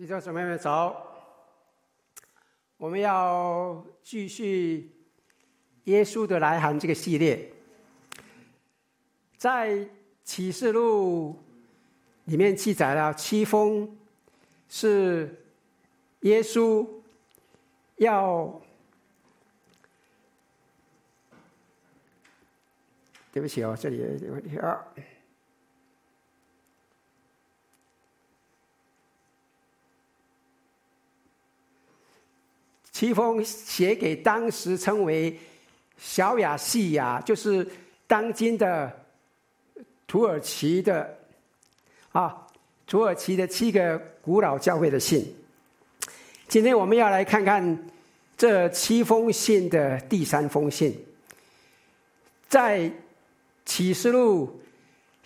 弟兄姊妹们早！我们要继续《耶稣的来函》这个系列，在启示录里面记载了七封，是耶稣要……对不起哦，这里有点问题啊。七封写给当时称为小亚细亚，就是当今的土耳其的啊，土耳其的七个古老教会的信。今天我们要来看看这七封信的第三封信，在启示录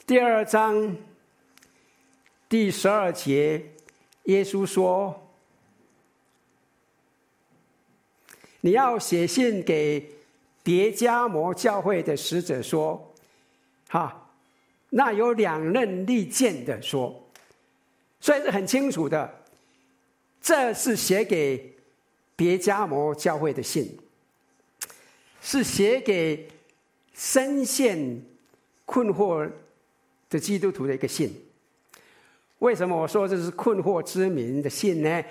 第二章第十二节，耶稣说。你要写信给别加摩教会的使者说：“哈，那有两刃利剑的说，所以是很清楚的，这是写给别加摩教会的信，是写给深陷困惑的基督徒的一个信。为什么我说这是困惑之民的信呢？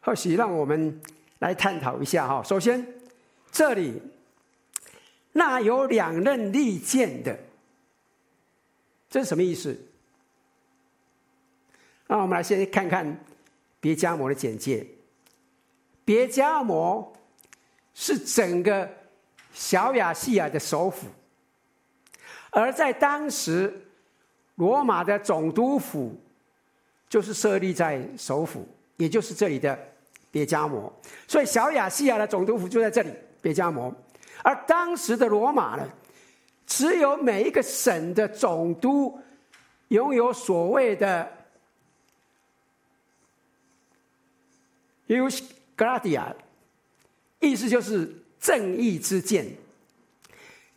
或许让我们。”来探讨一下哈。首先，这里那有两刃利剑的，这是什么意思？那我们来先看看别迦摩的简介。别迦摩是整个小亚细亚的首府，而在当时，罗马的总督府就是设立在首府，也就是这里的。别加摩，所以小亚细亚的总督府就在这里。别加摩，而当时的罗马呢，只有每一个省的总督拥有所谓的 u s g r a d i a 意思就是正义之剑。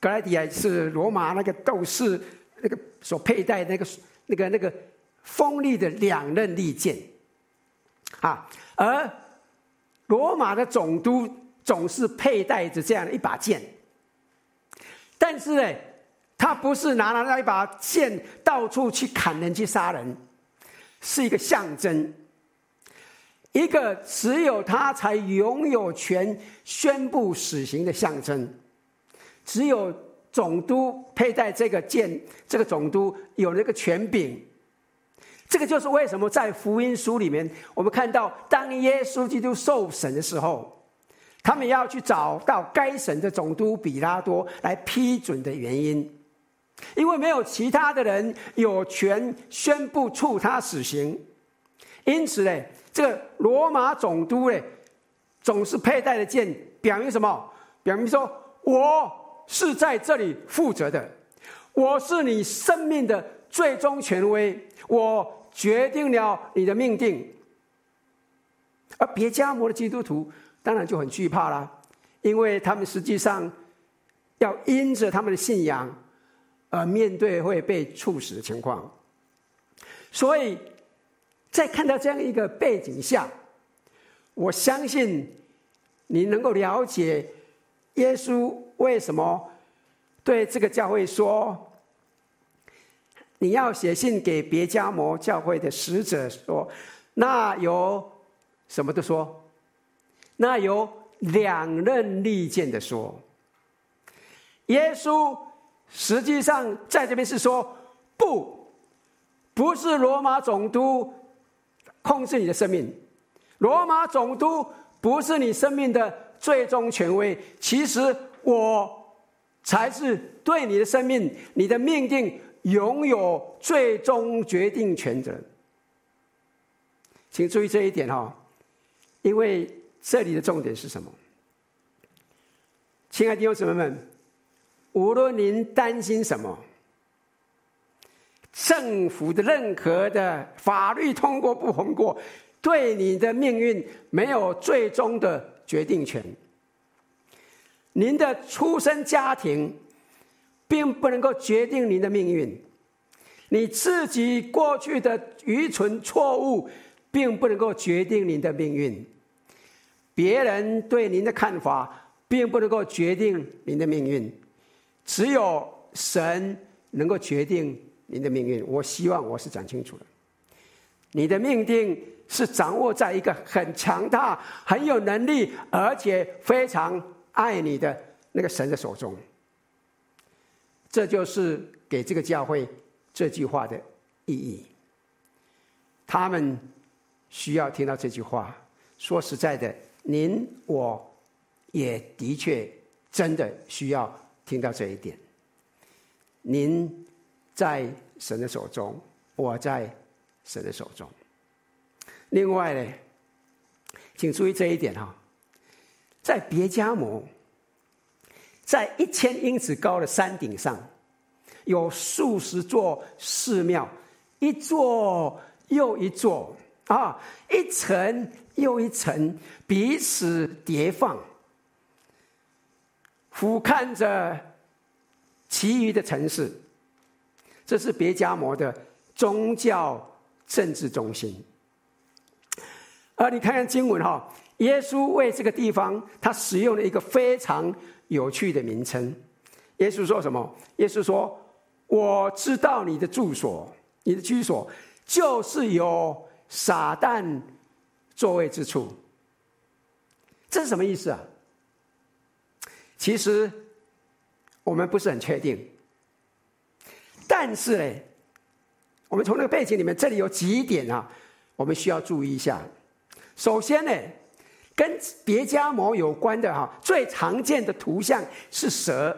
g r a d i a 是罗马那个斗士那个所佩戴那个那个那个锋利的两刃利剑啊，而罗马的总督总是佩戴着这样的一把剑，但是呢，他不是拿了那一把剑到处去砍人、去杀人，是一个象征，一个只有他才拥有权宣布死刑的象征，只有总督佩戴这个剑，这个总督有那个权柄。这个就是为什么在福音书里面，我们看到当耶稣基督受审的时候，他们要去找到该省的总督比拉多来批准的原因，因为没有其他的人有权宣布处他死刑，因此呢，这个罗马总督呢，总是佩戴的剑，表明什么？表明说我是在这里负责的，我是你生命的最终权威。我决定了你的命定，而别加摩的基督徒当然就很惧怕啦，因为他们实际上要因着他们的信仰而面对会被处死的情况。所以在看到这样一个背景下，我相信你能够了解耶稣为什么对这个教会说。你要写信给别迦摩教会的使者说，那有什么的说？那有两刃利剑的说。耶稣实际上在这边是说，不，不是罗马总督控制你的生命，罗马总督不是你生命的最终权威，其实我才是对你的生命、你的命定。拥有最终决定权的，请注意这一点哈，因为这里的重点是什么？亲爱的弟兄姊妹们，无论您担心什么，政府的任何的法律通过不通过，对你的命运没有最终的决定权。您的出生家庭。并不能够决定您的命运，你自己过去的愚蠢错误，并不能够决定您的命运。别人对您的看法，并不能够决定您的命运。只有神能够决定您的命运。我希望我是讲清楚了。你的命定是掌握在一个很强大、很有能力，而且非常爱你的那个神的手中。这就是给这个教会这句话的意义。他们需要听到这句话。说实在的，您我也的确真的需要听到这一点。您在神的手中，我在神的手中。另外呢，请注意这一点哈，在别迦摩。在一千英尺高的山顶上，有数十座寺庙，一座又一座啊，一层又一层，彼此叠放，俯瞰着其余的城市。这是别迦摩的宗教政治中心。而你看看经文哈，耶稣为这个地方，他使用了一个非常。有趣的名称，耶稣说什么？耶稣说：“我知道你的住所，你的居所，就是有撒旦座位之处。”这是什么意思啊？其实我们不是很确定，但是呢，我们从那个背景里面，这里有几点啊，我们需要注意一下。首先呢。跟别迦摩有关的哈，最常见的图像是蛇。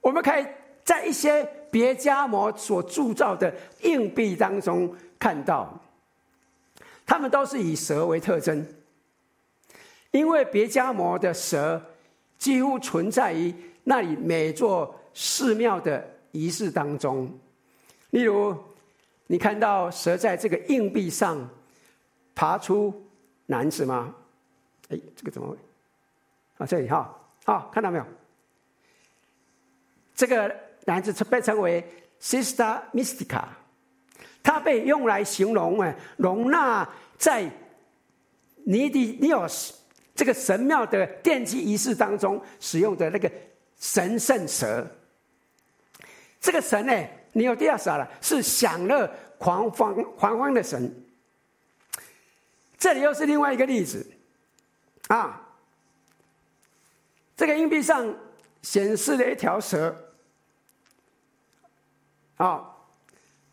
我们可以在一些别迦摩所铸造的硬币当中看到，他们都是以蛇为特征，因为别迦摩的蛇几乎存在于那里每座寺庙的仪式当中。例如，你看到蛇在这个硬币上爬出。男子吗？哎，这个怎么会？啊，这里哈，好，看到没有？这个男子被称为 Sister Mystica，他被用来形容哎，容纳在尼底尼奥斯这个神庙的奠基仪式当中使用的那个神圣蛇。这个神呢，尼奥底亚斯了，是享乐狂欢狂欢的神。这里又是另外一个例子，啊，这个硬币上显示了一条蛇，啊，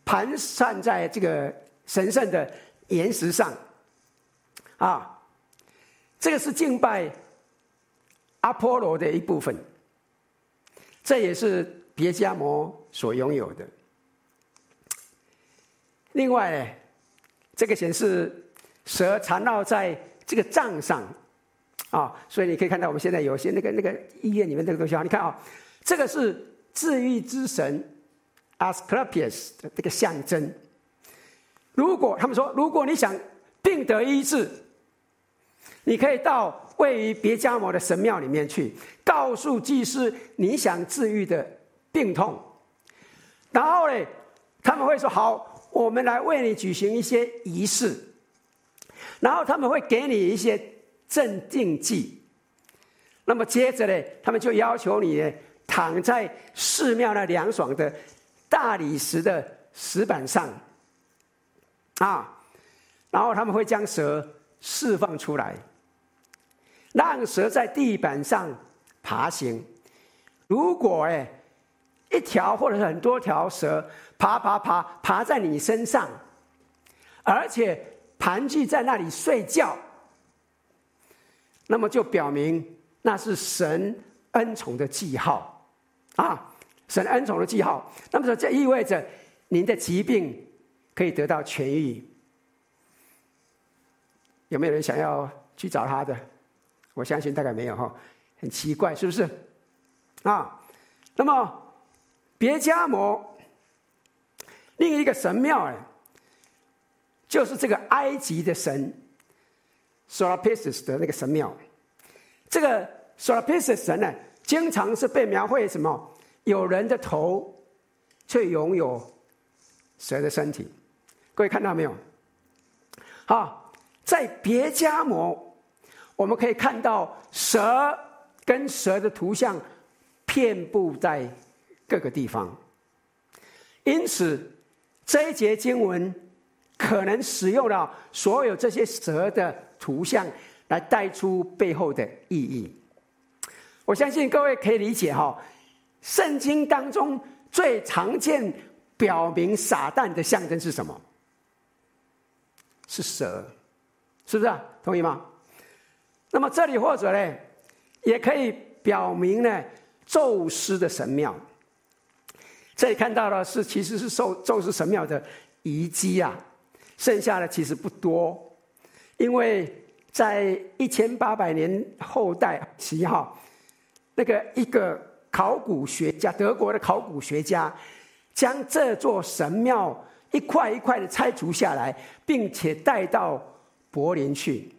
盘散在这个神圣的岩石上，啊，这个是敬拜阿波罗的一部分，这也是别迦摩所拥有的。另外呢，这个显示。蛇缠绕在这个杖上，啊，所以你可以看到我们现在有些那个那个医院里面这个东西啊，你看啊，这个是治愈之神 Asclepius 的这个象征。如果他们说，如果你想病得医治，你可以到位于别加摩的神庙里面去，告诉祭司你想治愈的病痛，然后呢，他们会说好，我们来为你举行一些仪式。然后他们会给你一些镇定剂，那么接着呢，他们就要求你呢躺在寺庙那凉爽的大理石的石板上，啊，然后他们会将蛇释放出来，让蛇在地板上爬行。如果哎一条或者是很多条蛇爬爬爬爬在你身上，而且。盘踞在那里睡觉，那么就表明那是神恩宠的记号啊！神恩宠的记号。那么说，这意味着您的疾病可以得到痊愈。有没有人想要去找他的？我相信大概没有哈，很奇怪，是不是？啊，那么别迦摩另一个神庙哎。就是这个埃及的神，Sorapis 的那个神庙，这个 Sorapis 神呢，经常是被描绘什么？有人的头，却拥有蛇的身体。各位看到没有？好，在别迦摩，我们可以看到蛇跟蛇的图像遍布在各个地方，因此这一节经文可能使用了所有这些蛇的图像来带出背后的意义。我相信各位可以理解哈，圣经当中最常见表明撒旦的象征是什么？是蛇，是不是啊？同意吗？那么这里或者呢，也可以表明呢，宙斯的神庙。这里看到的是，其实是受宙斯神庙的遗迹啊，剩下的其实不多，因为在一千八百年后代期哈，那个一个考古学家，德国的考古学家，将这座神庙。一块一块的拆除下来，并且带到柏林去，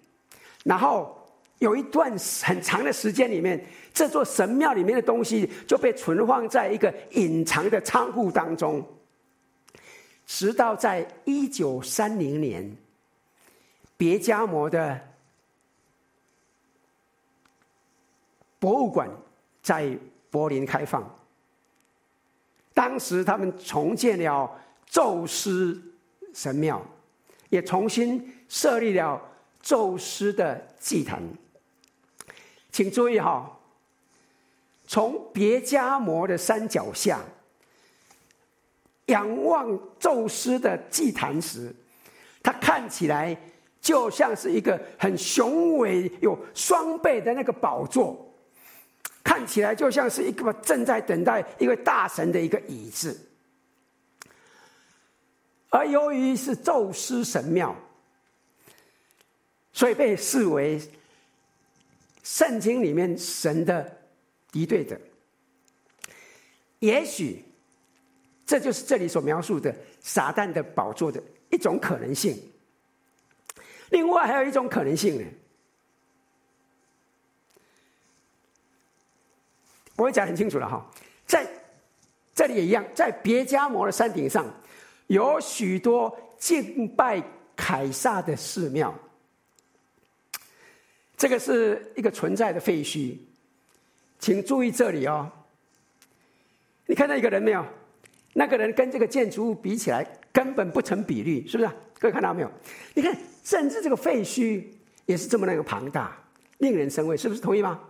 然后有一段很长的时间里面，这座神庙里面的东西就被存放在一个隐藏的仓库当中，直到在一九三零年，别加摩的博物馆在柏林开放，当时他们重建了。宙斯神庙也重新设立了宙斯的祭坛，请注意哈，从别加摩的山脚下仰望宙斯的祭坛时，它看起来就像是一个很雄伟、有双背的那个宝座，看起来就像是一个正在等待一位大神的一个椅子。而由于是宙斯神庙，所以被视为圣经里面神的敌对者。也许这就是这里所描述的撒旦的宝座的一种可能性。另外还有一种可能性呢，我会讲很清楚了哈，在这里也一样，在别加摩的山顶上。有许多敬拜凯撒的寺庙，这个是一个存在的废墟，请注意这里哦。你看到一个人没有？那个人跟这个建筑物比起来根本不成比例，是不是？各位看到没有？你看，甚至这个废墟也是这么那个庞大，令人生畏，是不是？同意吗？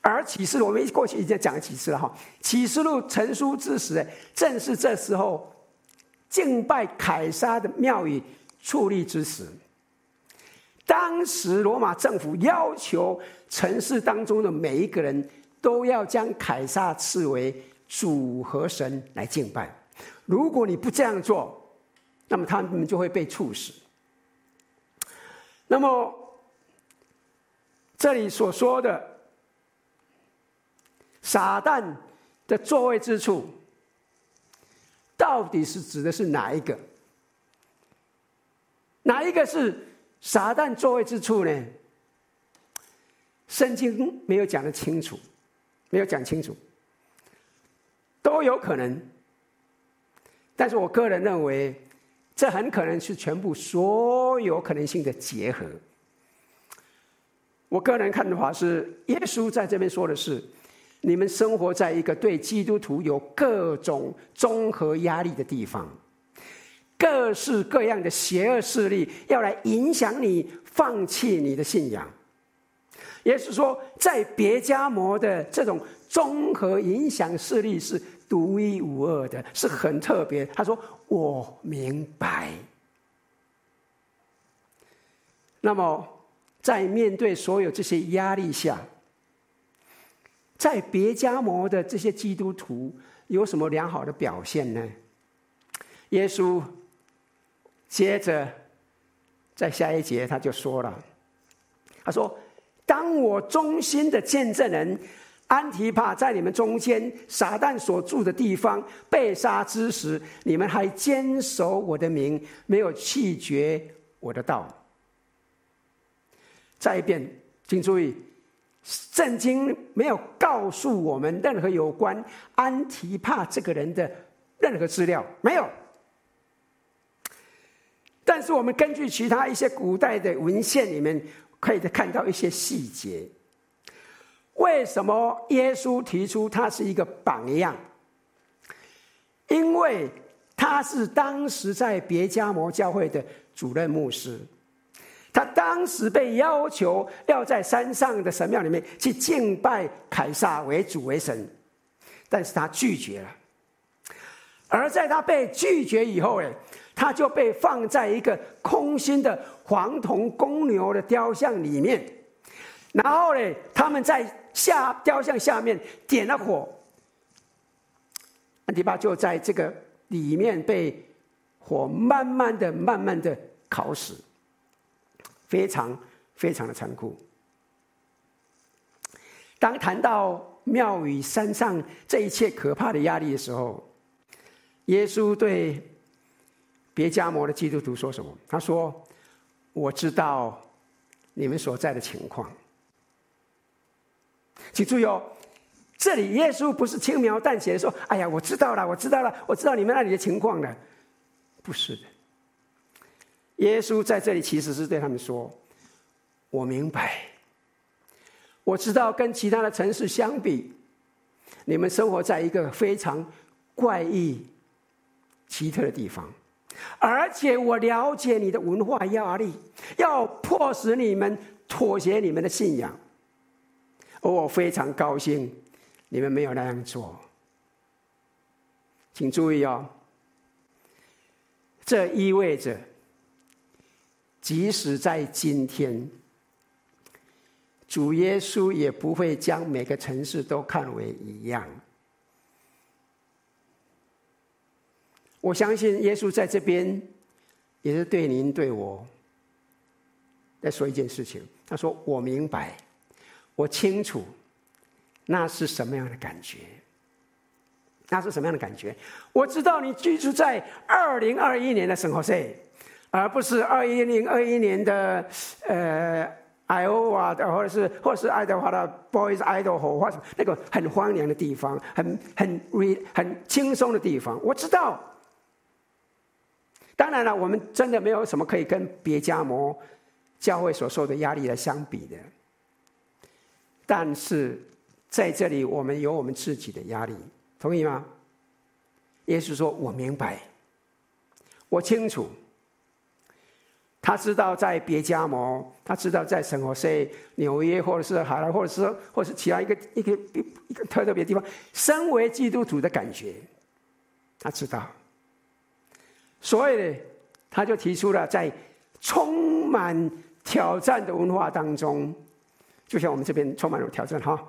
而启示录，我们过去已经讲了几次了哈。启示录成书之时，正是这时候。敬拜凯撒的庙宇矗立之时，当时罗马政府要求城市当中的每一个人都要将凯撒视为主和神来敬拜。如果你不这样做，那么他们就会被处死。那么这里所说的撒旦的座位之处。到底是指的是哪一个？哪一个是撒旦座位之处呢？圣经没有讲得清楚，没有讲清楚，都有可能。但是我个人认为，这很可能是全部所有可能性的结合。我个人看的话是，耶稣在这边说的是。你们生活在一个对基督徒有各种综合压力的地方，各式各样的邪恶势力要来影响你，放弃你的信仰。也就是说，在别迦摩的这种综合影响势力是独一无二的，是很特别。他说：“我明白。”那么，在面对所有这些压力下，在别家摩的这些基督徒有什么良好的表现呢？耶稣接着在下一节他就说了：“他说，当我忠心的见证人安提帕在你们中间撒旦所住的地方被杀之时，你们还坚守我的名，没有弃绝我的道。”再一遍，请注意。圣经没有告诉我们任何有关安提帕这个人的任何资料，没有。但是我们根据其他一些古代的文献里面，可以看到一些细节。为什么耶稣提出他是一个榜样？因为他是当时在别加摩教会的主任牧师，他当时被要求要在山上的神庙里面去敬拜凯撒为主为神，但是他拒绝了。而在他被拒绝以后，哎，他就被放在一个空心的黄铜公牛的雕像里面，然后呢，他们在下雕像下面点了火。安提巴就在这个里面被火慢慢的、慢慢的烤死，非常非常的残酷。当谈到庙宇山上这一切可怕的压力的时候，耶稣对别迦摩的基督徒说什么？他说：“我知道你们所在的情况，请注意哦。”这里耶稣不是轻描淡写的说：“哎呀，我知道了，我知道了，我知道你们那里的情况了。”不是的，耶稣在这里其实是对他们说：“我明白，我知道跟其他的城市相比，你们生活在一个非常怪异、奇特的地方，而且我了解你的文化压力，要迫使你们妥协你们的信仰，而我非常高兴。”你们没有那样做，请注意哦。这意味着，即使在今天，主耶稣也不会将每个城市都看为一样。我相信耶稣在这边也是对您对我在说一件事情。他说：“我明白，我清楚。”那是什么样的感觉？那是什么样的感觉？我知道你居住在二零二一年的圣何塞，而不是二一零二一年的呃爱奥华的，或者是或是爱德华的 Boys Idaho 或者那个很荒凉的地方，很很 re 很轻松的地方。我知道。当然了，我们真的没有什么可以跟别家摩教会所受的压力来相比的，但是。在这里，我们有我们自己的压力，同意吗？耶稣说：“我明白，我清楚。”他知道在别迦摩，他知道在圣何塞、纽约，或者是海拉，或者是或者是其他一个一个一个特特别地方，身为基督徒的感觉，他知道。所以呢，他就提出了在充满挑战的文化当中，就像我们这边充满了挑战哈。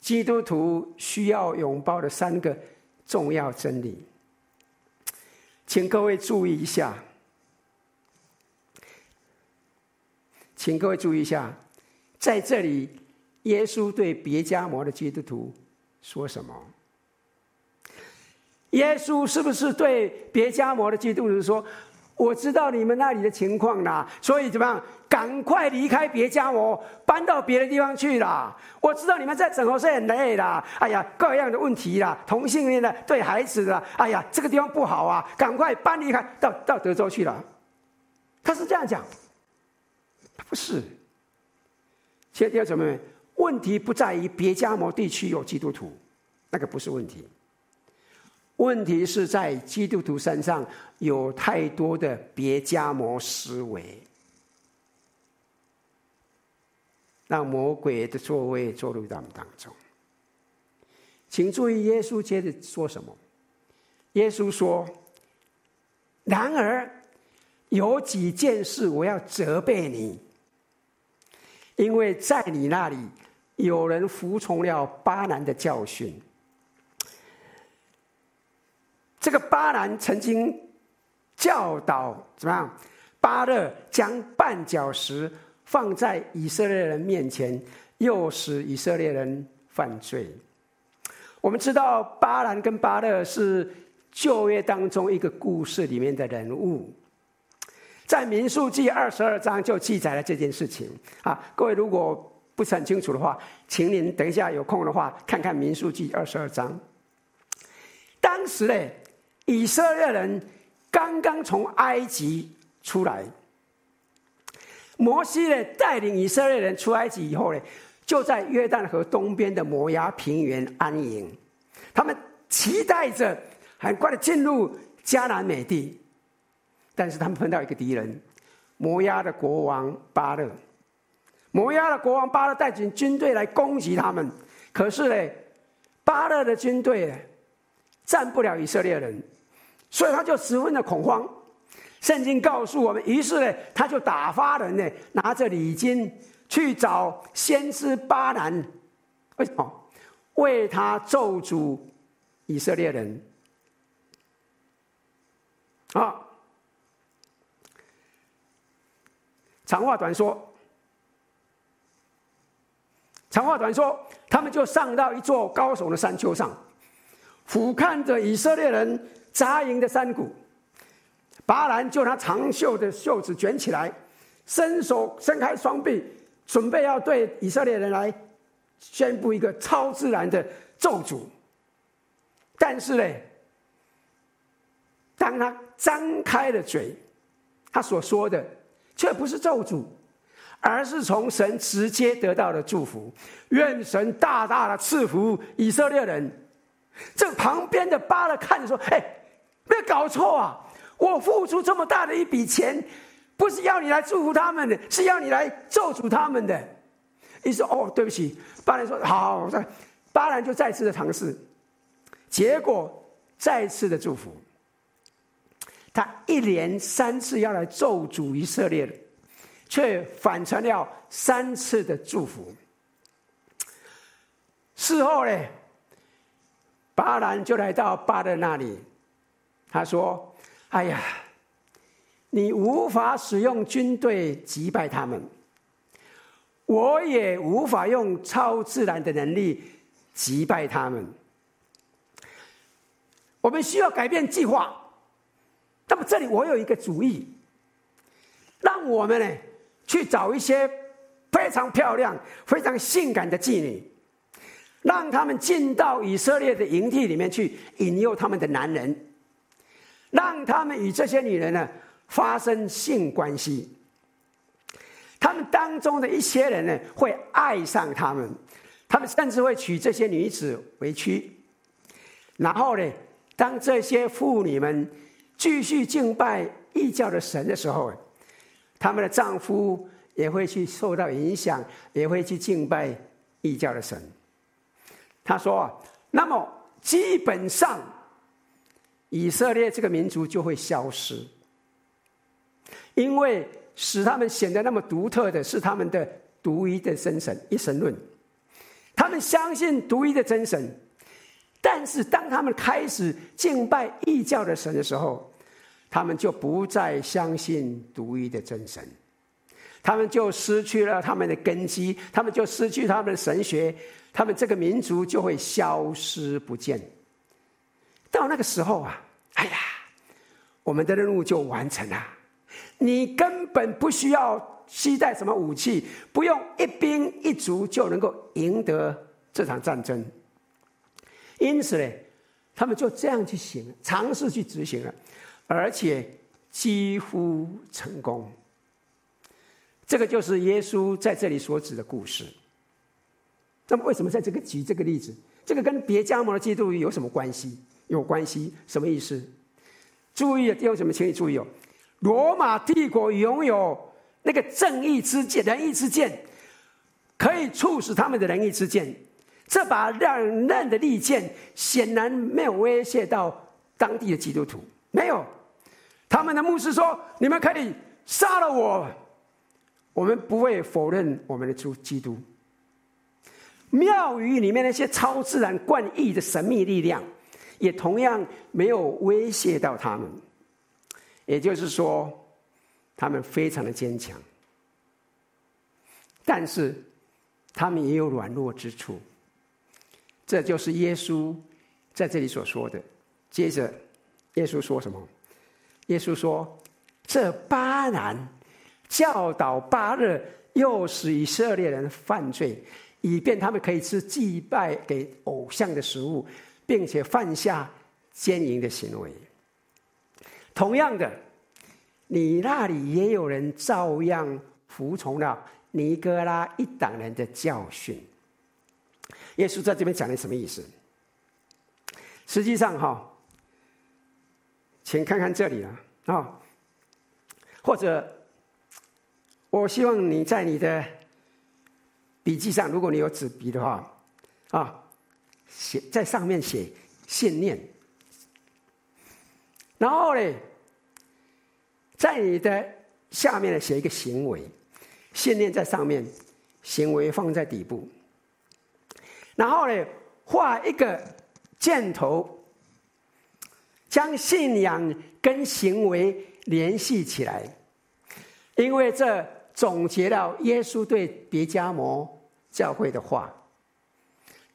基督徒需要拥抱的三个重要真理，请各位注意一下。请各位注意一下，在这里，耶稣对别迦摩的基督徒说什么？耶稣是不是对别迦摩的基督徒说：“我知道你们那里的情况啦，所以怎么样？”赶快离开别家摩，搬到别的地方去啦！我知道你们在整合是很累啦，哎呀，各样的问题啦，同性恋的，对孩子的，哎呀，这个地方不好啊，赶快搬离开，到到德州去了。他是这样讲，不是。亲爱的弟兄姊妹，问题不在于别家摩地区有基督徒，那个不是问题。问题是在基督徒身上有太多的别家魔思维。让魔鬼的座位坐入他们当中。请注意，耶稣接着说什么？耶稣说：“然而有几件事我要责备你，因为在你那里有人服从了巴兰的教训。这个巴兰曾经教导怎么样？巴勒将绊脚石。”放在以色列人面前，诱使以色列人犯罪。我们知道巴兰跟巴勒是旧约当中一个故事里面的人物，在民数记二十二章就记载了这件事情。啊，各位如果不是很清楚的话，请您等一下有空的话看看民数记二十二章。当时呢，以色列人刚刚从埃及出来。摩西呢，带领以色列人出埃及以后呢，就在约旦河东边的摩押平原安营。他们期待着很快的进入迦南美地，但是他们碰到一个敌人，摩押的国王巴勒。摩押的国王巴勒带领军队来攻击他们，可是呢，巴勒的军队战不了以色列人，所以他就十分的恐慌。圣经告诉我们，于是呢，他就打发人呢，拿着礼金去找先知巴兰，为什么？为他咒诅以色列人。啊，长话短说，长话短说，他们就上到一座高耸的山丘上，俯瞰着以色列人扎营的山谷。巴兰就拿长袖的袖子卷起来，伸手伸开双臂，准备要对以色列人来宣布一个超自然的咒诅。但是呢，当他张开了嘴，他所说的却不是咒诅，而是从神直接得到的祝福。愿神大大的赐福以色列人。这旁边的巴勒看着说：“哎，没有搞错啊！”我付出这么大的一笔钱，不是要你来祝福他们的，是要你来咒诅他们的。你说哦，对不起。巴兰说好，巴兰就再次的尝试，结果再次的祝福。他一连三次要来咒诅以色列，却反传了三次的祝福。事后呢，巴兰就来到巴勒那里，他说。哎呀，你无法使用军队击败他们，我也无法用超自然的能力击败他们。我们需要改变计划。那么这里我有一个主意，让我们呢去找一些非常漂亮、非常性感的妓女，让他们进到以色列的营地里面去，引诱他们的男人。让他们与这些女人呢发生性关系，他们当中的一些人呢会爱上他们，他们甚至会娶这些女子为妻。然后呢，当这些妇女们继续敬拜异教的神的时候，他们的丈夫也会去受到影响，也会去敬拜异教的神。他说：“那么基本上。”以色列这个民族就会消失，因为使他们显得那么独特的是他们的独一的真神一神论。他们相信独一的真神，但是当他们开始敬拜异教的神的时候，他们就不再相信独一的真神，他们就失去了他们的根基，他们就失去他们的神学，他们这个民族就会消失不见。到那个时候啊，哎呀，我们的任务就完成了。你根本不需要携带什么武器，不用一兵一卒就能够赢得这场战争。因此呢，他们就这样去行，尝试去执行了，而且几乎成功。这个就是耶稣在这里所指的故事。那么，为什么在这个举这个例子？这个跟别加蒙的基督有什么关系？有关系，什么意思？注意，弟兄姊妹，请你注意哦。罗马帝国拥有那个正义之剑、仁义之剑，可以促使他们的仁义之剑。这把两刃的利剑显然没有威胁到当地的基督徒，没有。他们的牧师说：“你们可以杀了我，我们不会否认我们的主基督。”庙宇里面那些超自然、怪异的神秘力量。也同样没有威胁到他们，也就是说，他们非常的坚强，但是他们也有软弱之处。这就是耶稣在这里所说的。接着，耶稣说什么？耶稣说：“这巴兰教导巴勒，诱使以色列人犯罪，以便他们可以吃祭拜给偶像的食物。”并且犯下奸淫的行为。同样的，你那里也有人照样服从了尼哥拉一党人的教训。耶稣在这边讲的什么意思？实际上，哈，请看看这里啊，啊，或者，我希望你在你的笔记上，如果你有纸笔的话，啊，写在上面写信念，然后呢，在你的下面呢写一个行为，信念在上面，行为放在底部。然后呢，画一个箭头，将信仰跟行为联系起来，因为这总结了耶稣对别迦摩教会的话。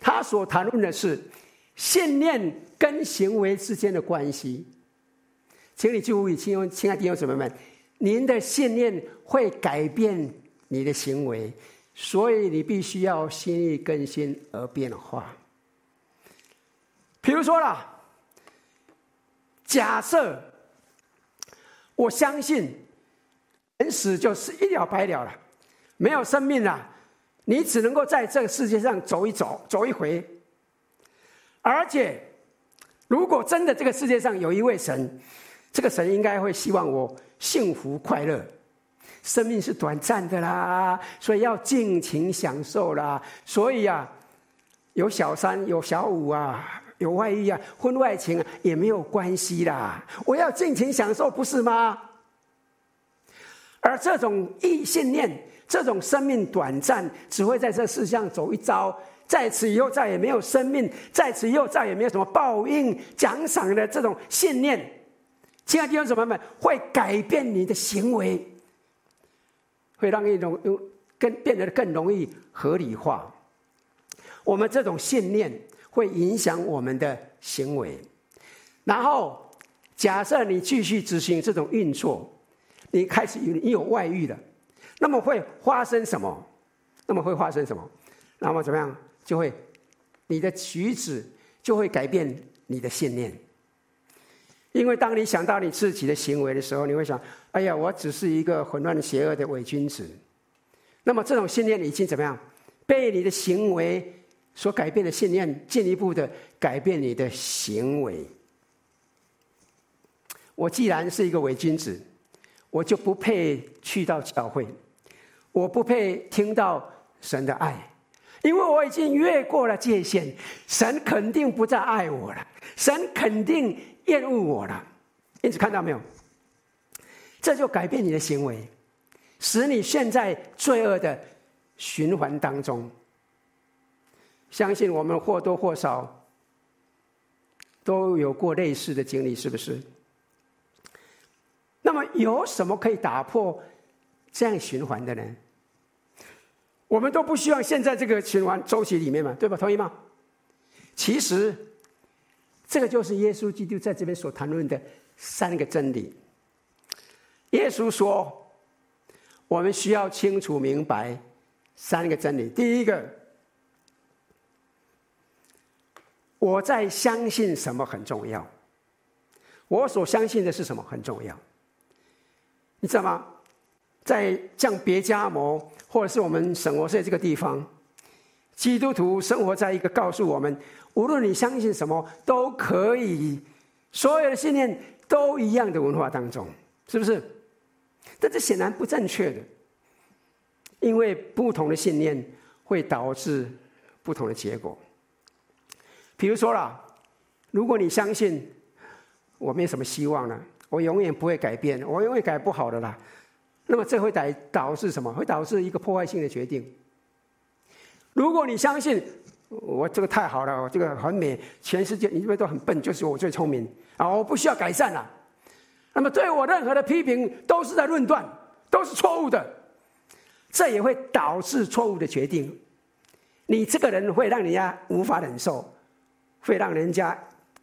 他所谈论的是信念跟行为之间的关系。请你注意，亲亲爱的弟兄姊妹们，您的信念会改变你的行为。所以你必须要心意更新而变化。比如说啦，假设我相信人死就是一了百了了，没有生命了，你只能够在这个世界上走一走，走一回。而且，如果真的这个世界上有一位神，这个神应该会希望我幸福快乐。生命是短暂的啦，所以要尽情享受啦。所以啊，有小三、有小五啊，有外遇啊，婚外情啊，也没有关系啦。我要尽情享受，不是吗？而这种异信念，这种生命短暂，只会在这世上走一遭，在此以后再也没有生命，在此以后再也没有什么报应、奖赏的这种信念，亲爱的弟兄姊妹们，会改变你的行为。会让一种用更变得更容易合理化。我们这种信念会影响我们的行为。然后，假设你继续执行这种运作，你开始有你有外遇了，那么会发生什么？那么会发生什么？那么怎么样？就会你的举止就会改变你的信念。因为当你想到你自己的行为的时候，你会想。哎呀，我只是一个混乱邪恶的伪君子。那么这种信念已经怎么样？被你的行为所改变的信念，进一步的改变你的行为。我既然是一个伪君子，我就不配去到教会，我不配听到神的爱，因为我已经越过了界限，神肯定不再爱我了，神肯定厌恶我了。因此，看到没有？这就改变你的行为，使你陷在罪恶的循环当中。相信我们或多或少都有过类似的经历，是不是？那么有什么可以打破这样循环的呢？我们都不希望陷在这个循环周期里面嘛，对吧？同意吗？其实，这个就是耶稣基督在这边所谈论的三个真理。耶稣说：“我们需要清楚明白三个真理。第一个，我在相信什么很重要。我所相信的是什么很重要？你知道吗？在像别迦摩，或者是我们生活在这个地方，基督徒生活在一个告诉我们，无论你相信什么，都可以，所有的信念都一样的文化当中，是不是？”但这显然不正确的，因为不同的信念会导致不同的结果。比如说啦，如果你相信我没什么希望了，我永远不会改变，我永远改不好的啦，那么这会导导致什么？会导致一个破坏性的决定。如果你相信我这个太好了，我这个很美，全世界你们都很笨，就是我最聪明啊，我不需要改善了。那么对我任何的批评都是在论断，都是错误的，这也会导致错误的决定。你这个人会让人家无法忍受，会让人家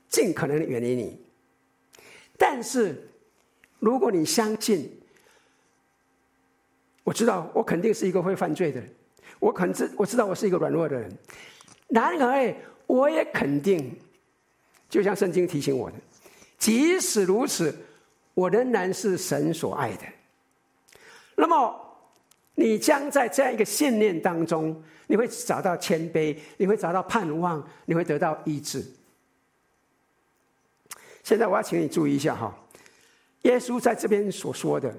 尽可能的远离你。但是，如果你相信，我知道我肯定是一个会犯罪的人，我肯知我知道我是一个软弱的人。然而，我也肯定，就像圣经提醒我的，即使如此。我仍然是神所爱的。那么，你将在这样一个信念当中，你会找到谦卑，你会找到盼望，你会得到医治。现在我要请你注意一下哈，耶稣在这边所说的，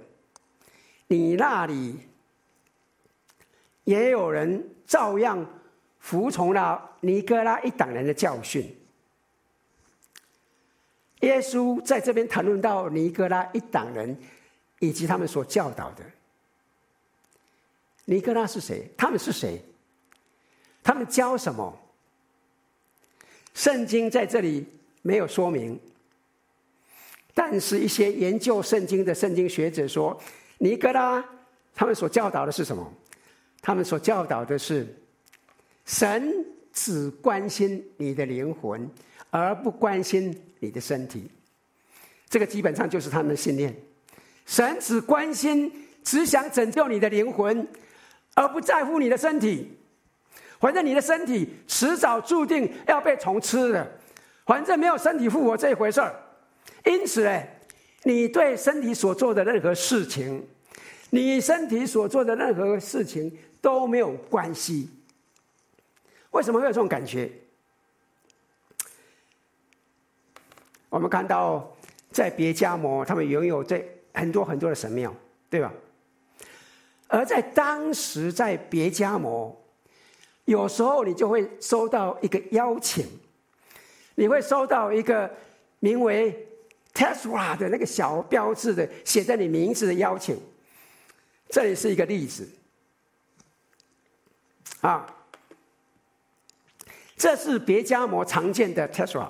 你那里也有人照样服从了尼哥拉一党人的教训。耶稣在这边谈论到尼哥拉一党人以及他们所教导的。尼哥拉是谁？他们是谁？他们教什么？圣经在这里没有说明，但是一些研究圣经的圣经学者说，尼格拉他们所教导的是什么？他们所教导的是，神只关心你的灵魂，而不关心你的身体，这个基本上就是他们的信念。神只关心，只想拯救你的灵魂，而不在乎你的身体。反正你的身体迟早注定要被虫吃的，反正没有身体复活这一回事儿。因此呢，你对身体所做的任何事情，你身体所做的任何事情都没有关系。为什么会有这种感觉？我们看到，在别迦摩，他们拥有这很多很多的神庙，对吧？而在当时，在别迦摩，有时候你就会收到一个邀请，你会收到一个名为 Tesla 的那个小标志的写在你名字的邀请。这里是一个例子，啊，这是别迦摩常见的 Tesla。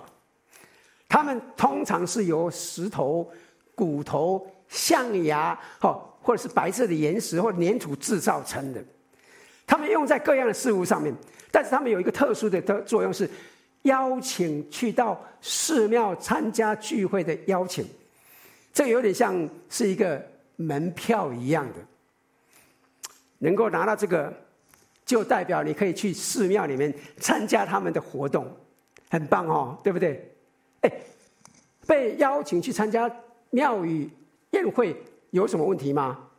他们通常是由石头、骨头、象牙，哦，或者是白色的岩石或粘土制造成的。他们用在各样的事物上面，但是他们有一个特殊的的作用，是邀请去到寺庙参加聚会的邀请。这有点像是一个门票一样的，能够拿到这个，就代表你可以去寺庙里面参加他们的活动，很棒哦，对不对？哎，被邀请去参加庙宇宴会有什么问题吗？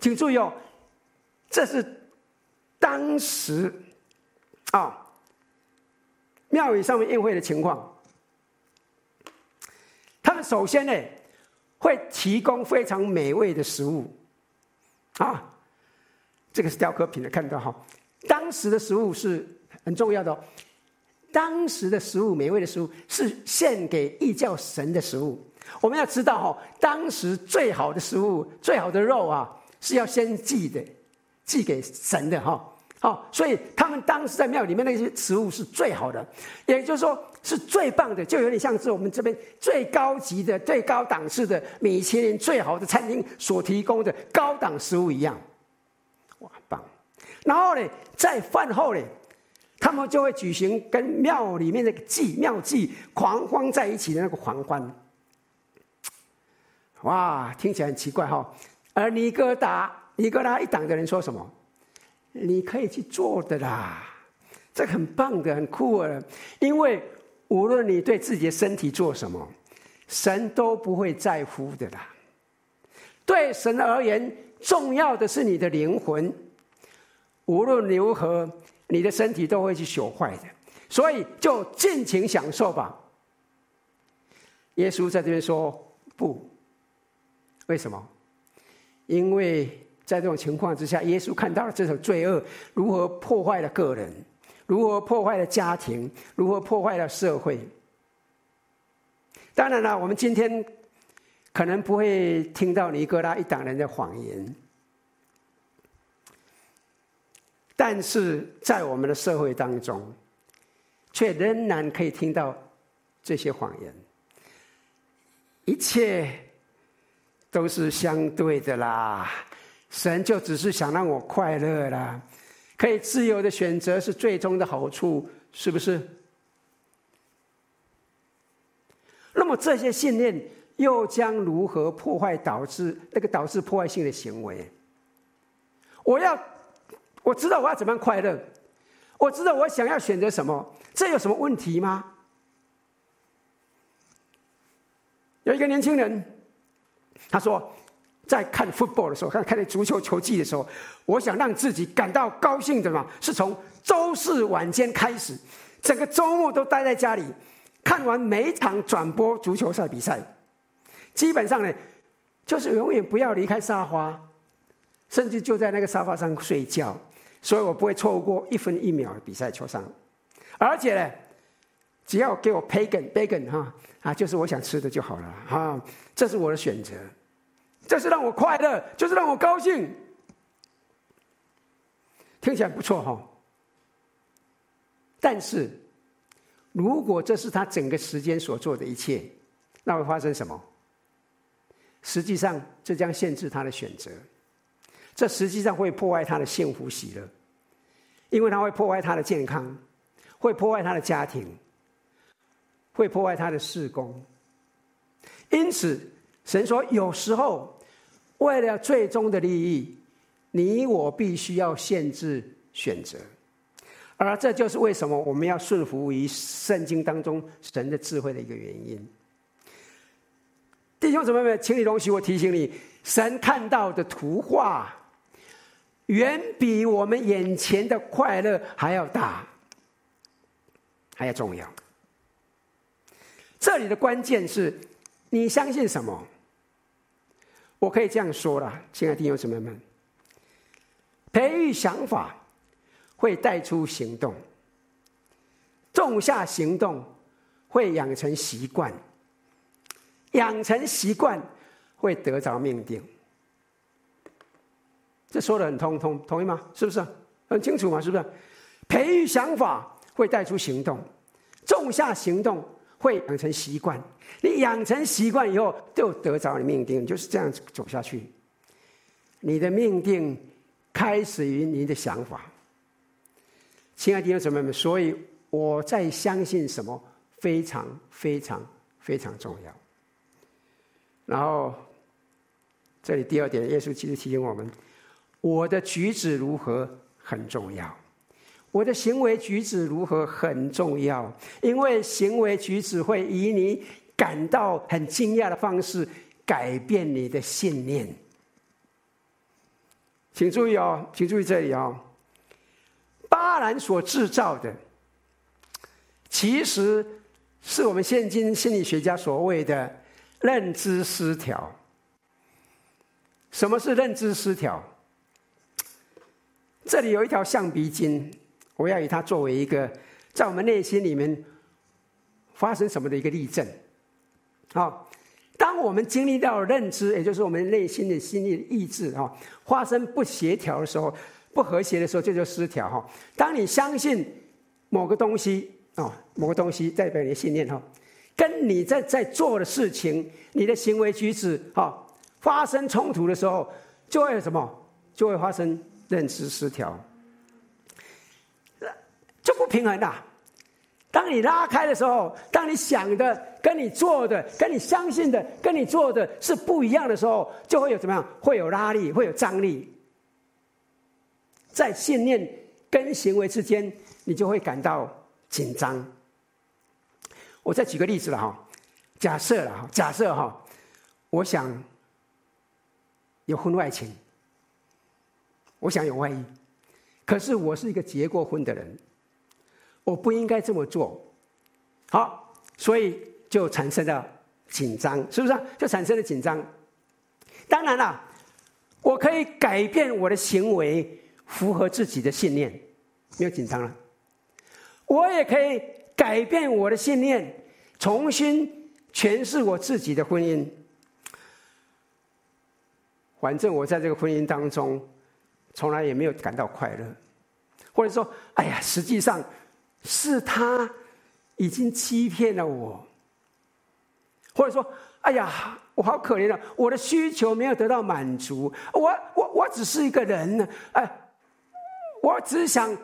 请注意哦，这是当时啊庙宇上面宴会的情况。他们首先呢会提供非常美味的食物啊，这个是雕刻品的，看到哈。当时的食物是很重要的哦。当时的食物，美味的食物是献给异教神的食物。我们要知道哈，当时最好的食物、最好的肉啊，是要先祭的，祭给神的哈。哦，所以他们当时在庙里面那些食物是最好的，也就是说是最棒的，就有点像是我们这边最高级的、最高档次的米其林最好的餐厅所提供的高档食物一样。哇，棒！然后呢，在饭后呢。他们就会举行跟庙里面的祭庙祭狂欢在一起的那个狂欢，哇，听起来很奇怪哈。而尼哥达尼哥拉一党的人说什么？你可以去做的啦，这很棒的，很酷的。因为无论你对自己的身体做什么，神都不会在乎的啦。对神而言，重要的是你的灵魂，无论如何。你的身体都会去朽坏的，所以就尽情享受吧。耶稣在这边说不，为什么？因为在这种情况之下，耶稣看到了这种罪恶如何破坏了个人，如何破坏了家庭，如何破坏了社会。当然了，我们今天可能不会听到尼哥拉一党人的谎言。但是在我们的社会当中，却仍然可以听到这些谎言。一切都是相对的啦，神就只是想让我快乐啦，可以自由的选择是最终的好处，是不是？那么这些信念又将如何破坏导致那个导致破坏性的行为？我要。我知道我要怎么样快乐，我知道我想要选择什么，这有什么问题吗？有一个年轻人，他说，在看 football 的时候，看看那足球球季的时候，我想让自己感到高兴的嘛，是从周四晚间开始，整个周末都待在家里，看完每一场转播足球赛比赛，基本上呢，就是永远不要离开沙发，甚至就在那个沙发上睡觉，所以我不会错过一分一秒的比赛球上，而且呢，只要给我 bacon bacon 哈啊，就是我想吃的就好了哈，这是我的选择。这是让我快乐，就是让我高兴，听起来不错哈。但是，如果这是他整个时间所做的一切，那会发生什么？实际上，这将限制他的选择，这实际上会破坏他的幸福喜乐，因为他会破坏他的健康，会破坏他的家庭，会破坏他的事工。因此，神说，有时候。为了最终的利益，你我必须要限制选择，而这就是为什么我们要顺服于圣经当中神的智慧的一个原因。弟兄姊妹们，请你容许我提醒你，神看到的图画，远比我们眼前的快乐还要大，还要重要。这里的关键是你相信什么？我可以这样说了，亲爱的弟兄姊妹们，培育想法会带出行动，种下行动会养成习惯，养成习惯会得着命定。这说的很通通，同意吗？是不是很清楚吗？是不是？培育想法会带出行动，种下行动。会养成习惯，你养成习惯以后，就得着你命定，就是这样走下去。你的命定开始于你的想法，亲爱的弟兄姊妹们，所以我在相信什么非常非常非常重要。然后这里第二点，耶稣其实提醒我们，我的举止如何很重要。我的行为举止如何很重要，因为行为举止会以你感到很惊讶的方式改变你的信念。请注意哦，请注意这里哦。巴兰所制造的，其实是我们现今心理学家所谓的认知失调。什么是认知失调？这里有一条橡皮筋。我要以它作为一个在我们内心里面发生什么的一个例证。好，当我们经历到认知，也就是我们内心的心理意志啊，发生不协调的时候、不和谐的时候，这就失调哈。当你相信某个东西啊，某个东西代表你的信念哈，跟你在在做的事情、你的行为举止哈发生冲突的时候，就会有什么？就会发生认知失调。就不平衡了。当你拉开的时候，当你想的跟你做的、跟你相信的、跟你做的是不一样的时候，就会有怎么样？会有拉力，会有张力，在信念跟行为之间，你就会感到紧张。我再举个例子了哈，假设了哈，假设哈，我想有婚外情，我想有外遇，可是我是一个结过婚的人。我不应该这么做，好，所以就产生了紧张，是不是？就产生了紧张。当然了，我可以改变我的行为，符合自己的信念，没有紧张了。我也可以改变我的信念，重新诠释我自己的婚姻。反正我在这个婚姻当中，从来也没有感到快乐，或者说，哎呀，实际上。是他已经欺骗了我，或者说，哎呀，我好可怜啊！我的需求没有得到满足，我我我只是一个人呢，哎，我只想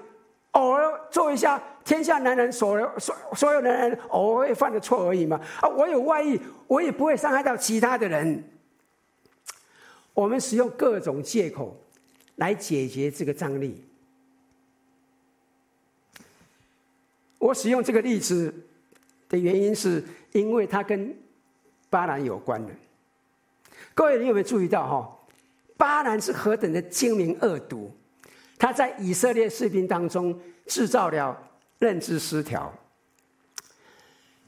偶尔做一下天下男人所有所所有男人偶尔会犯的错而已嘛。啊，我有外遇，我也不会伤害到其他的人。我们使用各种借口来解决这个张力。我使用这个例子的原因，是因为它跟巴兰有关的。各位，你有没有注意到哈？巴兰是何等的精明恶毒，他在以色列士兵当中制造了认知失调。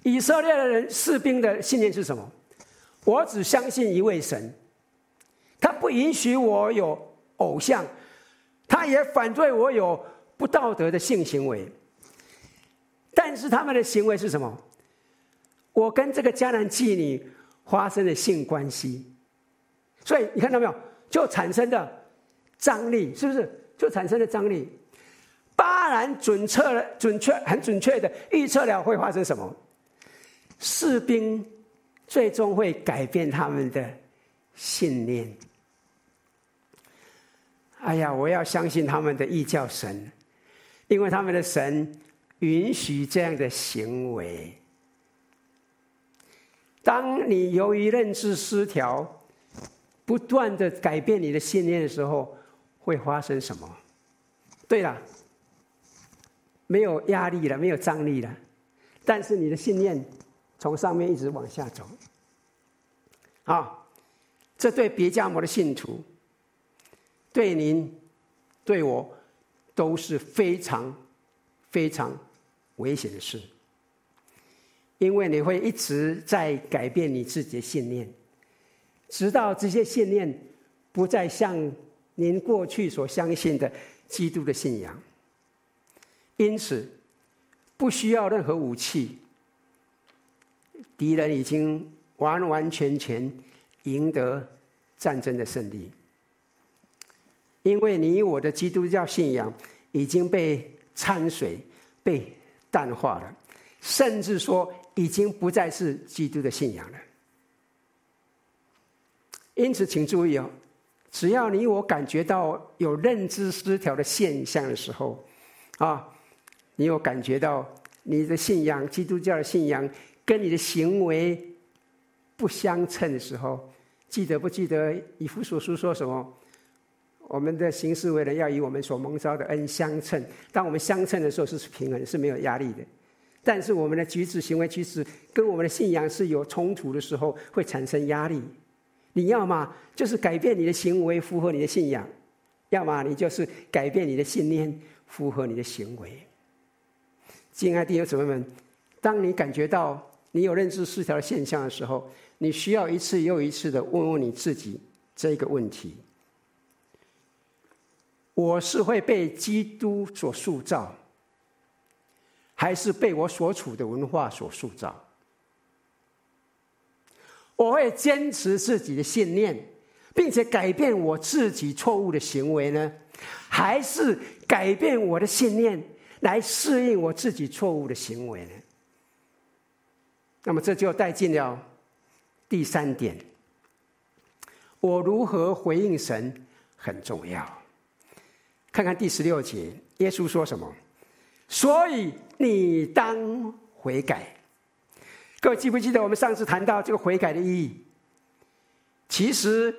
以色列的人士兵的信念是什么？我只相信一位神，他不允许我有偶像，他也反对我有不道德的性行为。但是他们的行为是什么？我跟这个迦南妓女发生了性关系。所以你看到没有？就产生的张力，是不是？就产生了张力。巴兰准确了，准确很准确的预测了会发生什么？士兵最终会改变他们的信念。哎呀，我要相信他们的异教神，因为他们的神允许这样的行为。当你由于认知失调，不断的改变你的信念的时候，会发生什么？对了，没有压力了，没有张力了，但是你的信念从上面一直往下走。啊，这对别迦摩的信徒，对您，对我，都是非常非常危险的事，因为你会一直在改变你自己的信念。直到这些信念不再像您过去所相信的基督的信仰，因此不需要任何武器，敌人已经完完全全赢得战争的胜利，因为你我的基督教信仰已经被掺水、被淡化了，甚至说已经不再是基督的信仰了。因此，请注意哦，只要你我感觉到有认知失调的现象的时候，啊，你有感觉到你的信仰，基督教的信仰跟你的行为不相称的时候，记得不记得以弗所书说什么？我们的行事为人要以我们所蒙召的恩相称。当我们相称的时候，是平衡，是没有压力的。但是我们的举止、行为、举止跟我们的信仰是有冲突的时候，会产生压力。你要么就是改变你的行为，符合你的信仰；要么你就是改变你的信念，符合你的行为。亲爱的弟兄姊妹们，当你感觉到你有认知失调的现象的时候，你需要一次又一次的问问你自己这个问题：我是会被基督所塑造，还是被我所处的文化所塑造？我会坚持自己的信念，并且改变我自己错误的行为呢？还是改变我的信念来适应我自己错误的行为呢？那么这就带进了第三点：我如何回应神很重要。看看第十六节，耶稣说什么？所以你当悔改。各位记不记得我们上次谈到这个悔改的意义？其实，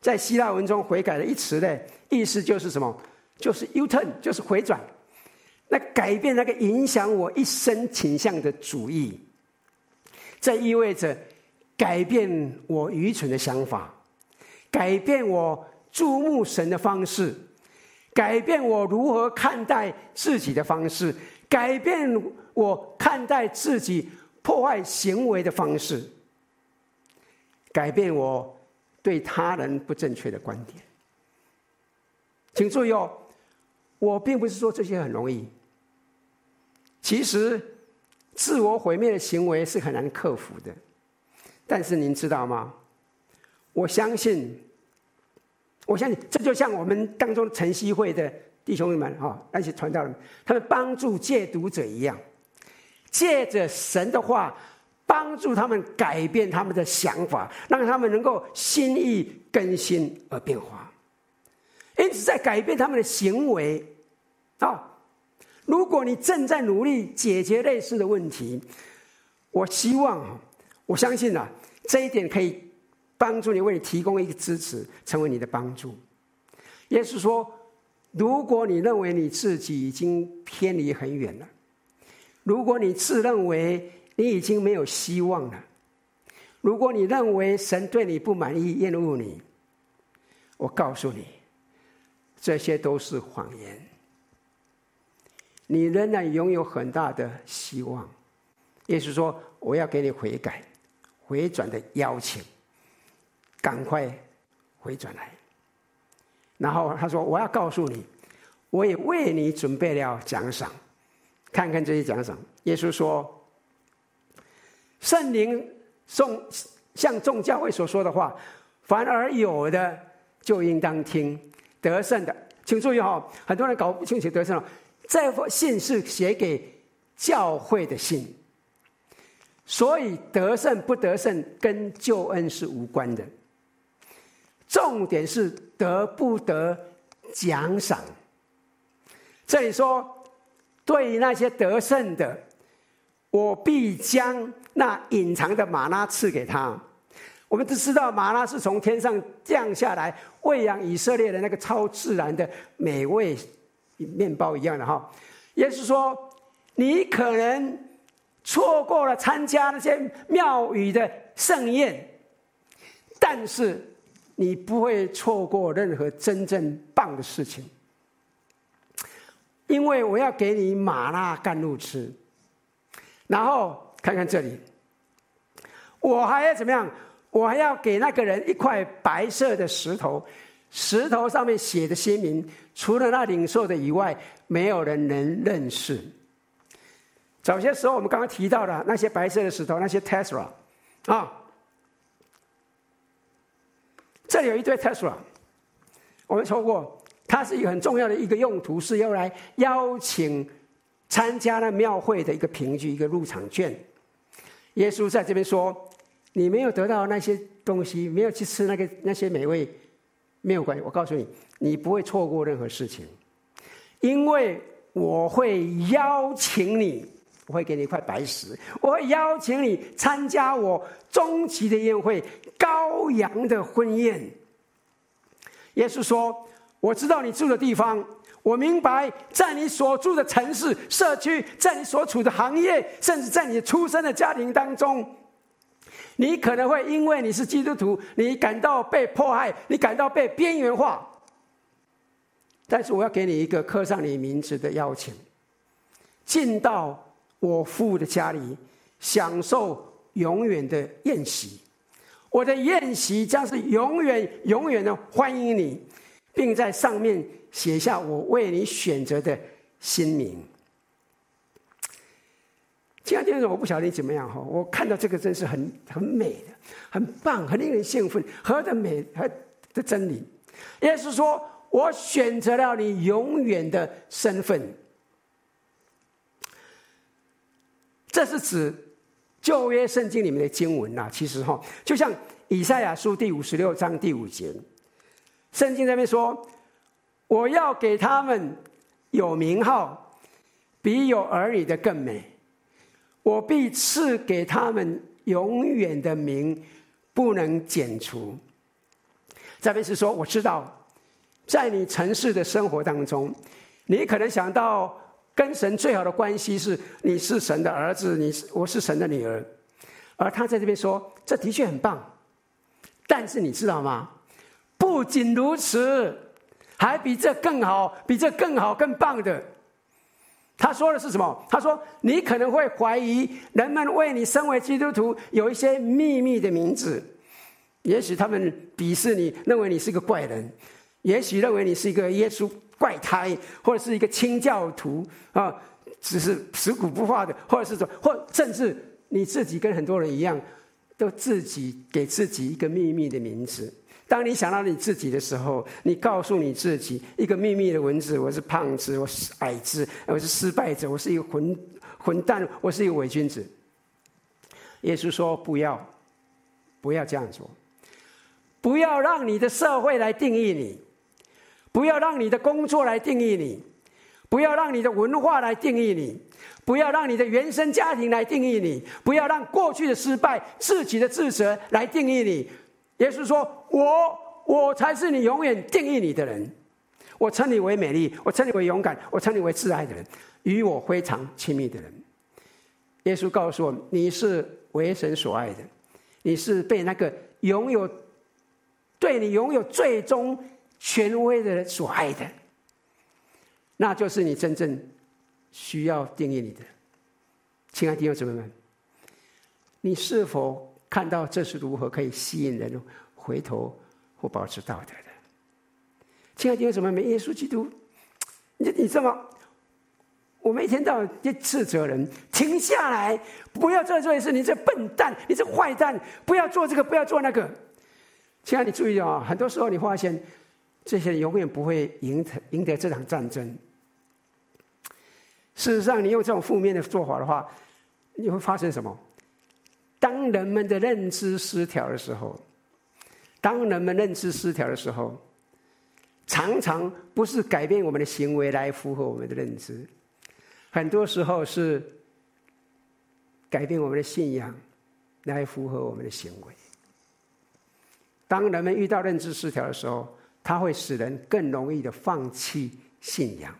在希腊文中，“悔改”的一词的意思就是什么？就是 U-turn，就是回转。那改变那个影响我一生倾向的主意，这意味着改变我愚蠢的想法，改变我注目神的方式，改变我如何看待自己的方式，改变我看待自己。破坏行为的方式，改变我对他人不正确的观点。请注意哦，我并不是说这些很容易。其实，自我毁灭的行为是很难克服的。但是您知道吗？我相信，我相信这就像我们当中晨曦会的弟兄们哈，那些传道人，他们帮助戒毒者一样。借着神的话，帮助他们改变他们的想法，让他们能够心意更新而变化。因此，在改变他们的行为。啊，如果你正在努力解决类似的问题，我希望，我相信啊，这一点可以帮助你，为你提供一个支持，成为你的帮助。耶稣说：“如果你认为你自己已经偏离很远了。”如果你自认为你已经没有希望了，如果你认为神对你不满意、厌恶你，我告诉你，这些都是谎言。你仍然拥有很大的希望。耶稣说：“我要给你悔改、回转的邀请，赶快回转来。”然后他说：“我要告诉你，我也为你准备了奖赏。看看这些奖赏。”耶稣说：“圣灵送像众教会所说的话，凡而有的就应当听。得胜的，请注意哈、哦，很多人搞不清楚得胜了。这封信是写给教会的信。”所以得胜不得胜跟救恩是无关的，重点是得不得奖赏。这里说，对于那些得胜的，我必将那隐藏的马拉赐给他。我们都知道，马拉是从天上降下来喂养以色列的那个超自然的美味面包一样的哈。也是说，你可能。错过了参加那些庙宇的盛宴，但是你不会错过任何真正棒的事情，因为我要给你吗哪甘露吃。然后看看这里，我还要怎么样？我还要给那个人一块白色的石头，石头上面写的新名，除了那领受的以外，没有人能认识。早些时候，我们刚刚提到的那些白色的石头，那些 Tesla，啊，这里有一堆 Tesla，我们说过，它是一个很重要的一个用途，是用来邀请参加了庙会的一个凭据，一个入场券。耶稣在这边说：“你没有得到那些东西，没有去吃那个那些美味，没有关系。我告诉你，你不会错过任何事情，因为我会邀请你。”我会给你一块白石，我会邀请你参加我终极的宴会——羔羊的婚宴。耶稣说：“我知道你住的地方，我明白在你所住的城市、社区，在你所处的行业，甚至在你出生的家庭当中，你可能会因为你是基督徒，你感到被迫害，你感到被边缘化。但是我要给你一个刻上你名字的邀请，进到。”我父的家里，享受永远的宴席。我的宴席将是永远、永远的欢迎你，并在上面写下我为你选择的新名。今天我不晓得你怎么样哈，我看到这个真是很很美的，很棒，很令人兴奋，何等美和的真理！耶稣说：“我选择了你永远的身份。”这是指旧约圣经里面的经文呐、啊，其实哈，就像以赛亚书第五十六章第五节，圣经那边说：“我要给他们有名号，比有儿女的更美。我必赐给他们永远的名，不能剪除。”这边是说，我知道，在你城市的生活当中，你可能想到。跟神最好的关系是，你是神的儿子，你是我是神的女儿，而他在这边说，这的确很棒，但是你知道吗？不仅如此，还比这更好，比这更好、更棒的。他说的是什么？他说，你可能会怀疑，人们为你身为基督徒有一些秘密的名字，也许他们鄙视你，认为你是个怪人，也许认为你是一个耶稣。怪胎，或者是一个清教徒啊，只是死骨不化的，或者是说，或甚至你自己跟很多人一样，都自己给自己一个秘密的名字。当你想到你自己的时候，你告诉你自己一个秘密的文字：我是胖子，我是矮子，我是失败者，我是一个混混蛋，我是一个伪君子。耶稣说：“不要，不要这样做，不要让你的社会来定义你。”不要让你的工作来定义你，不要让你的文化来定义你，不要让你的原生家庭来定义你，不要让过去的失败、自己的自责来定义你。耶稣说：“我，我才是你永远定义你的人。我称你为美丽，我称你为勇敢，我称你为挚爱的人，与我非常亲密的人。”耶稣告诉我：“你是为神所爱的，你是被那个拥有对你拥有最终权威的人所爱的，那就是你真正需要定义你的。亲爱的弟兄姊妹们，你是否看到这是如何可以吸引人回头或保持道德的？亲爱的弟兄姊妹们，耶稣基督，你你这么，我们一天到晚就斥责人，停下来，不要做这件事，你这笨蛋，你这坏蛋，不要做这个，不要做那个。亲爱的，你注意、哦，很多时候你发现，这些人永远不会赢得赢得这场战争。事实上，你用这种负面的做法的话，你会发生什么？当人们的认知失调的时候，当人们认知失调的时候，常常不是改变我们的行为来符合我们的认知，很多时候是改变我们的信仰来符合我们的行为。当人们遇到认知失调的时候，它会使人更容易的放弃信仰。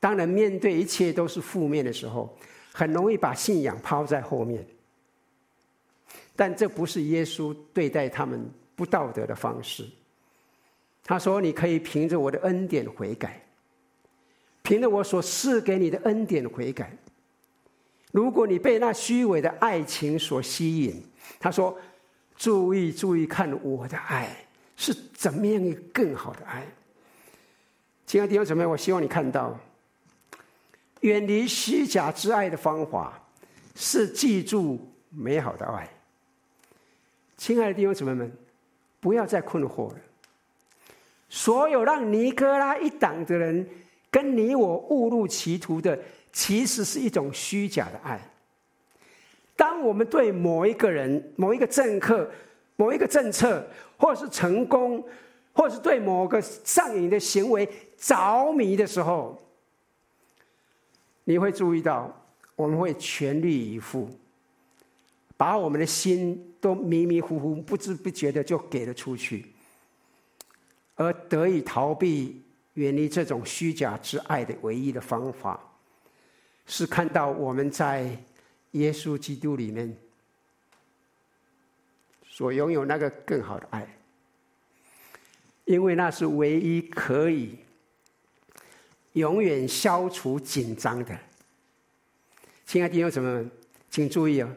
当人面对一切都是负面的时候，很容易把信仰抛在后面。但这不是耶稣对待他们不道德的方式。他说：“你可以凭着我的恩典悔改，凭着我所赐给你的恩典悔改。如果你被那虚伪的爱情所吸引，他说：‘注意，注意看我的爱是怎么样一个更好的爱。’亲爱的弟兄姊妹，我希望你看到，远离虚假之爱的方法是记住美好的爱。亲爱的弟兄姊妹们，不要再困惑了。”所有让尼哥拉一党的人跟你我误入歧途的，其实是一种虚假的爱。当我们对某一个人、某一个政客、某一个政策，或者是成功，或者是对某个上瘾的行为着迷的时候，你会注意到，我们会全力以赴，把我们的心都迷迷糊糊、不知不觉的就给了出去。而得以逃避、远离这种虚假之爱的唯一的方法，是看到我们在耶稣基督里面所拥有那个更好的爱，因为那是唯一可以永远消除紧张的。亲爱的弟兄姊妹们，请注意啊，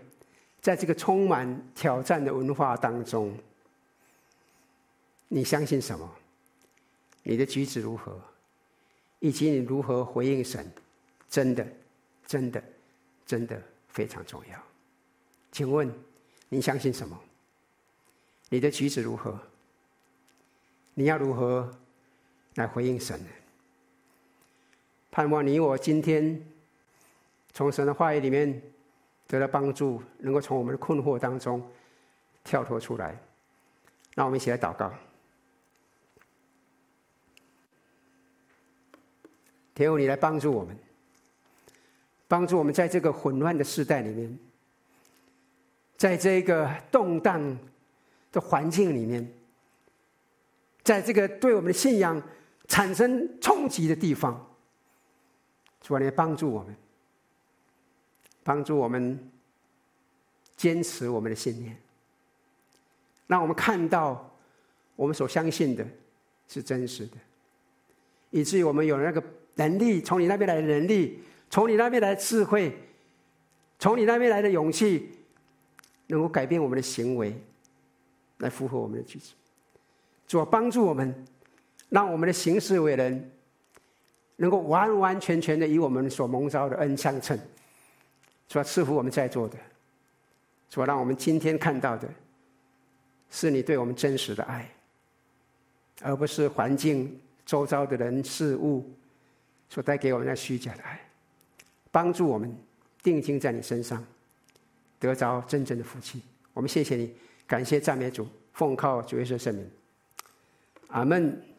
在这个充满挑战的文化当中，你相信什么？你的举止如何，以及你如何回应神，真的，真的，真的非常重要。请问，你相信什么？你的举止如何？你要如何来回应神呢？盼望你我今天从神的话语里面得到帮助，能够从我们的困惑当中跳脱出来。让我们一起来祷告。天父，你来帮助我们，帮助我们在这个混乱的时代里面，在这个动荡的环境里面，在这个对我们的信仰产生冲击的地方，主啊，你来帮助我们，帮助我们坚持我们的信念，让我们看到我们所相信的是真实的，以至于我们有那个。能力从你那边来的能力，从你那边来的智慧，从你那边来的勇气，能够改变我们的行为，来符合我们的举止。主，帮助我们，让我们的行事为人，能够完完全全的与我们所蒙召的恩相称。主啊，赐福我们在座的，主啊，让我们今天看到的，是你对我们真实的爱，而不是环境周遭的人事物。所带给我们那虚假的爱，帮助我们定睛在你身上，得着真正的福气。我们谢谢你，感谢赞美主，奉靠主耶稣圣名，阿门。